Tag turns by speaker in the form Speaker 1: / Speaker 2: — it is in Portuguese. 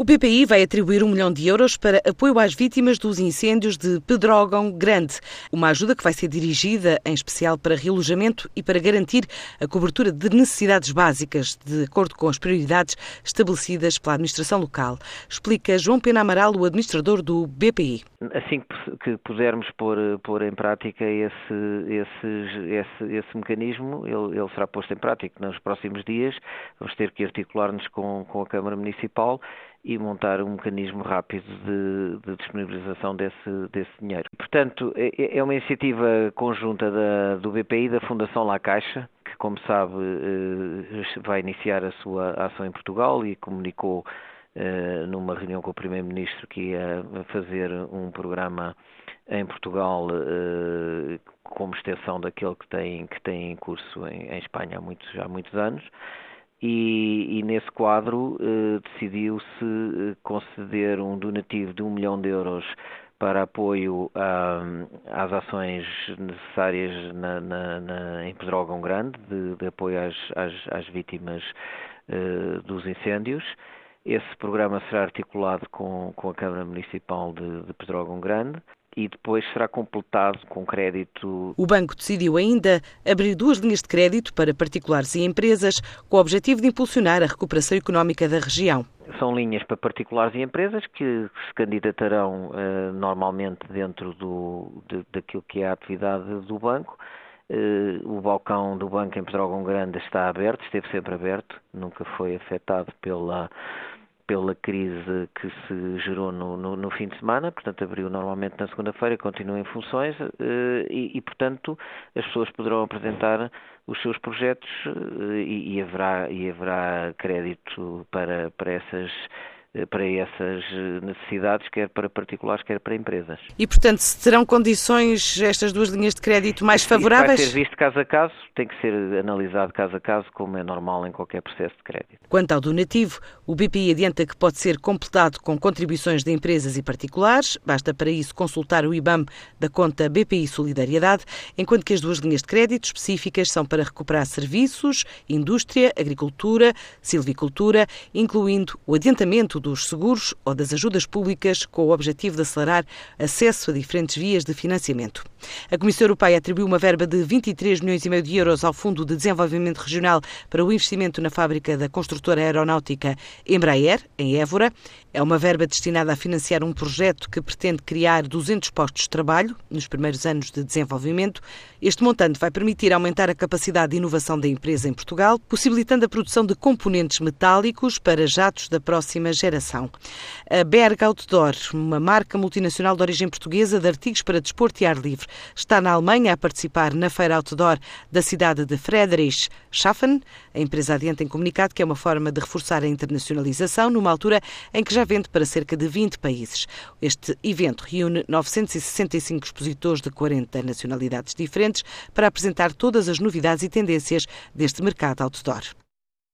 Speaker 1: O BPI vai atribuir um milhão de euros para apoio às vítimas dos incêndios de Pedrógão Grande. Uma ajuda que vai ser dirigida em especial para realojamento e para garantir a cobertura de necessidades básicas, de acordo com as prioridades estabelecidas pela administração local. Explica João Pena Amaral, o administrador do BPI.
Speaker 2: Assim que pudermos pôr, pôr em prática esse, esse, esse, esse mecanismo, ele, ele, será posto em prática nos próximos dias. Vamos ter que articular-nos com, com a Câmara Municipal e montar um mecanismo rápido de, de disponibilização desse, desse, dinheiro. Portanto, é, é, é uma iniciativa conjunta da, do BPI e da Fundação La Caixa, que, como sabe, eh, vai iniciar a sua ação em Portugal e comunicou eh, numa reunião com o Primeiro-Ministro que ia fazer um programa em Portugal eh, como extensão daquele que tem, que tem em curso em, em Espanha há muitos, há muitos anos e, e nesse quadro eh, decidiu-se eh, conceder um donativo de um milhão de euros para apoio a, às ações necessárias na, na, na, em Pedrógão Grande, de, de apoio às, às, às vítimas eh, dos incêndios. Esse programa será articulado com, com a Câmara Municipal de, de Pedrógão Grande e depois será completado com crédito.
Speaker 1: O banco decidiu ainda abrir duas linhas de crédito para particulares e empresas, com o objetivo de impulsionar a recuperação económica da região.
Speaker 2: São linhas para particulares e empresas que se candidatarão uh, normalmente dentro do, de, daquilo que é a atividade do banco. Uh, o balcão do banco em Pedrógão Grande está aberto, esteve sempre aberto, nunca foi afetado pela pela crise que se gerou no, no, no, fim de semana, portanto abriu normalmente na segunda-feira, continua em funções eh, e, e, portanto, as pessoas poderão apresentar os seus projetos eh, e, e, haverá, e haverá crédito para, para essas para essas eh, necessidades, quer para particulares, quer para empresas.
Speaker 1: E, portanto, terão condições estas duas linhas de crédito mais favoráveis?
Speaker 2: Isso vai ser visto caso a caso, tem que ser analisado caso a caso, como é normal em qualquer processo de crédito.
Speaker 1: Quanto ao donativo, o BPI adianta que pode ser completado com contribuições de empresas e particulares, basta para isso consultar o IBAM da conta BPI Solidariedade, enquanto que as duas linhas de crédito específicas são para recuperar serviços, indústria, agricultura, silvicultura, incluindo o adiantamento dos seguros ou das ajudas públicas com o objetivo de acelerar acesso a diferentes vias de financiamento. A Comissão Europeia atribuiu uma verba de 23 milhões e meio de euros ao Fundo de Desenvolvimento Regional para o investimento na fábrica da construtora aeronáutica Embraer, em Évora. É uma verba destinada a financiar um projeto que pretende criar 200 postos de trabalho nos primeiros anos de desenvolvimento. Este montante vai permitir aumentar a capacidade de inovação da empresa em Portugal, possibilitando a produção de componentes metálicos para jatos da próxima geração geração. A Berg Outdoor, uma marca multinacional de origem portuguesa de artigos para desporto e ar livre, está na Alemanha a participar na feira outdoor da cidade de Friedrichshafen. A empresa adianta em comunicado que é uma forma de reforçar a internacionalização numa altura em que já vende para cerca de 20 países. Este evento reúne 965 expositores de 40 nacionalidades diferentes para apresentar todas as novidades e tendências deste mercado outdoor.